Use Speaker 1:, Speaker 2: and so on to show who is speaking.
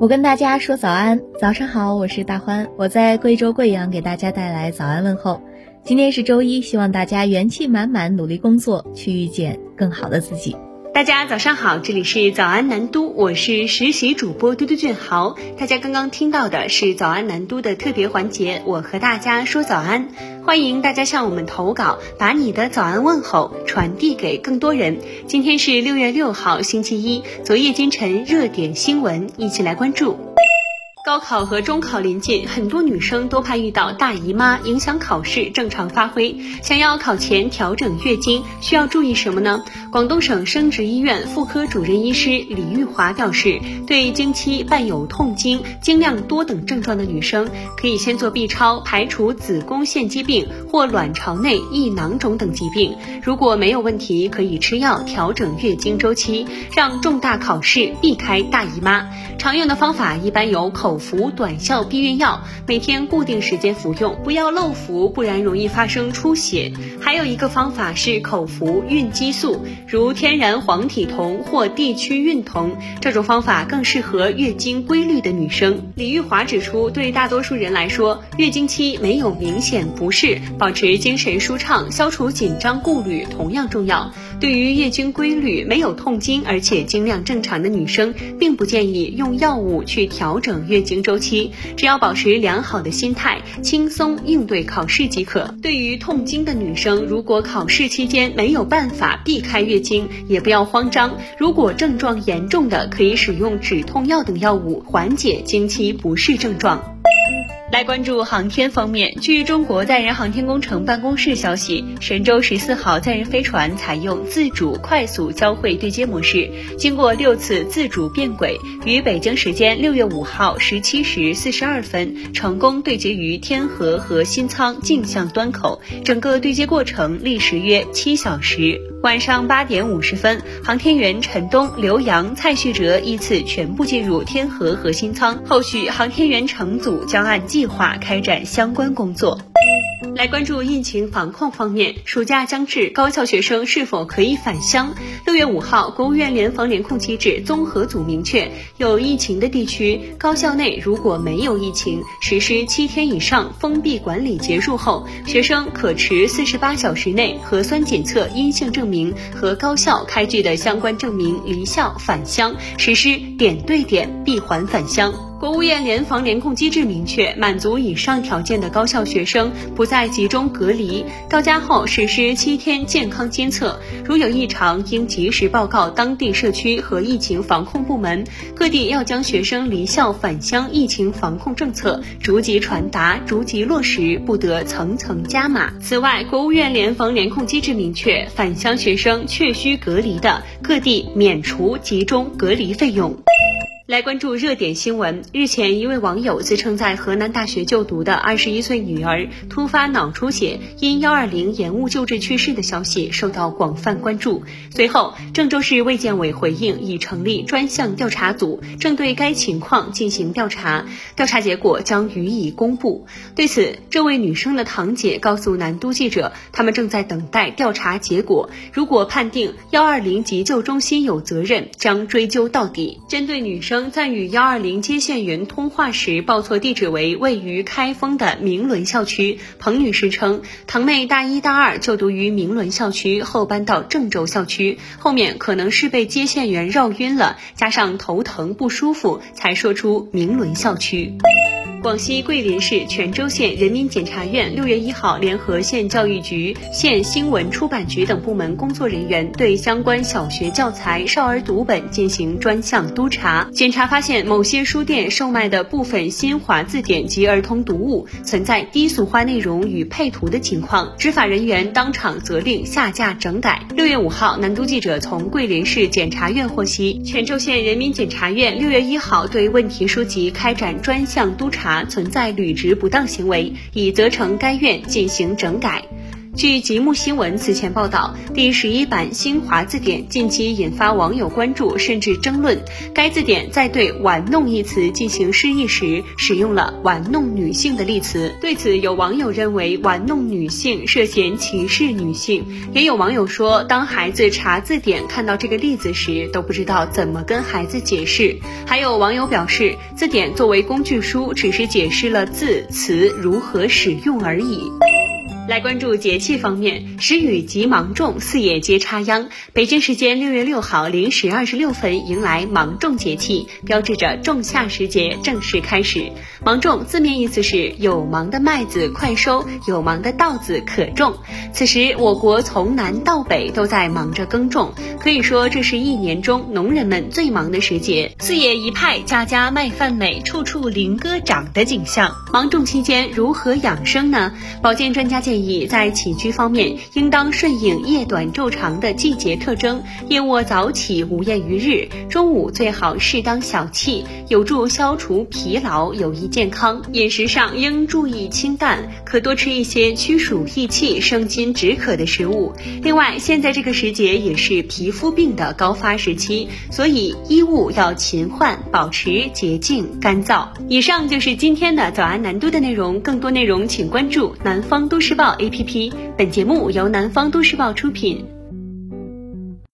Speaker 1: 我跟大家说早安，早上好，我是大欢，我在贵州贵阳给大家带来早安问候。今天是周一，希望大家元气满满，努力工作，去遇见更好的自己。
Speaker 2: 大家早上好，这里是早安南都，我是实习主播嘟嘟俊豪。大家刚刚听到的是早安南都的特别环节，我和大家说早安，欢迎大家向我们投稿，把你的早安问候传递给更多人。今天是六月六号，星期一，昨夜今晨热点新闻，一起来关注。高考和中考临近，很多女生都怕遇到大姨妈影响考试正常发挥。想要考前调整月经，需要注意什么呢？广东省生殖医院妇科主任医师李玉华表示，对经期伴有痛经、经量多等症状的女生，可以先做 B 超，排除子宫腺肌病或卵巢内异囊肿等疾病。如果没有问题，可以吃药调整月经周期，让重大考试避开大姨妈。常用的方法一般有口。服短效避孕药，每天固定时间服用，不要漏服，不然容易发生出血。还有一个方法是口服孕激素，如天然黄体酮或地区孕酮，这种方法更适合月经规律的女生。李玉华指出，对大多数人来说，月经期没有明显不适，保持精神舒畅，消除紧张顾虑同样重要。对于月经规律、没有痛经而且经量正常的女生，并不建议用药物去调整月。月经周期，只要保持良好的心态，轻松应对考试即可。对于痛经的女生，如果考试期间没有办法避开月经，也不要慌张。如果症状严重的，可以使用止痛药等药物缓解经期不适症状。来关注航天方面，据中国载人航天工程办公室消息，神舟十四号载人飞船采用自主快速交会对接模式，经过六次自主变轨，于北京时间六月五号十七时四十二分成功对接于天河核心舱镜像端口，整个对接过程历时约七小时。晚上八点五十分，航天员陈冬、刘洋、蔡旭哲依次全部进入天河核心舱，后续航天员乘组将按计划开展相关工作。来关注疫情防控方面，暑假将至，高校学生是否可以返乡？六月五号，国务院联防联控机制综合组明确，有疫情的地区，高校内如果没有疫情，实施七天以上封闭管理结束后，学生可持四十八小时内核酸检测阴性证明和高校开具的相关证明离校返乡，实施点对点闭环返乡。国务院联防联控机制明确，满足以上条件的高校学生不再集中隔离，到家后实施七天健康监测，如有异常应及时报告当地社区和疫情防控部门。各地要将学生离校返乡疫情防控政策逐级传达、逐级落实，不得层层加码。此外，国务院联防联控机制明确，返乡学生确需隔离的，各地免除集中隔离费用。来关注热点新闻。日前，一位网友自称在河南大学就读的二十一岁女儿突发脑出血，因幺二零延误救治去世的消息受到广泛关注。随后，郑州市卫健委回应，已成立专项调查组，正对该情况进行调查，调查结果将予以公布。对此，这位女生的堂姐告诉南都记者，他们正在等待调查结果，如果判定幺二零急救中心有责任，将追究到底。针对女生。在与幺二零接线员通话时报错地址为位于开封的明伦校区，彭女士称，堂妹大一大二就读于明伦校区，后搬到郑州校区，后面可能是被接线员绕晕了，加上头疼不舒服，才说出明伦校区。广西桂林市全州县人民检察院六月一号联合县教育局、县新闻出版局等部门工作人员对相关小学教材、少儿读本进行专项督查，检查发现某些书店售卖的部分新华字典及儿童读物存在低俗化内容与配图的情况，执法人员当场责令下架整改。六月五号，南都记者从桂林市检察院获悉，全州县人民检察院六月一号对问题书籍开展专项督查。存在履职不当行为，已责成该院进行整改。据极目新闻此前报道，第十一版新华字典近期引发网友关注甚至争论。该字典在对“玩弄”一词进行释义时，使用了“玩弄女性”的例词。对此，有网友认为“玩弄女性”涉嫌歧视女性，也有网友说，当孩子查字典看到这个例子时，都不知道怎么跟孩子解释。还有网友表示，字典作为工具书，只是解释了字词如何使用而已。来关注节气方面，时雨及芒种，四野皆插秧。北京时间六月六号零时二十六分，迎来芒种节气，标志着仲夏时节正式开始。芒种字面意思是有芒的麦子快收，有芒的稻子可种。此时，我国从南到北都在忙着耕种，可以说这是一年中农人们最忙的时节。四野一派，家家麦饭美，处处菱歌长的景象。芒种期间如何养生呢？保健专家建议。以在起居方面，应当顺应夜短昼长的季节特征，夜卧早起，无厌于日。中午最好适当小憩，有助消除疲劳，有益健康。饮食上应注意清淡，可多吃一些驱暑益气、生津止渴的食物。另外，现在这个时节也是皮肤病的高发时期，所以衣物要勤换，保持洁净干燥。以上就是今天的早安南都的内容，更多内容请关注南方都市报。A P P，本节目由南方都市报出品。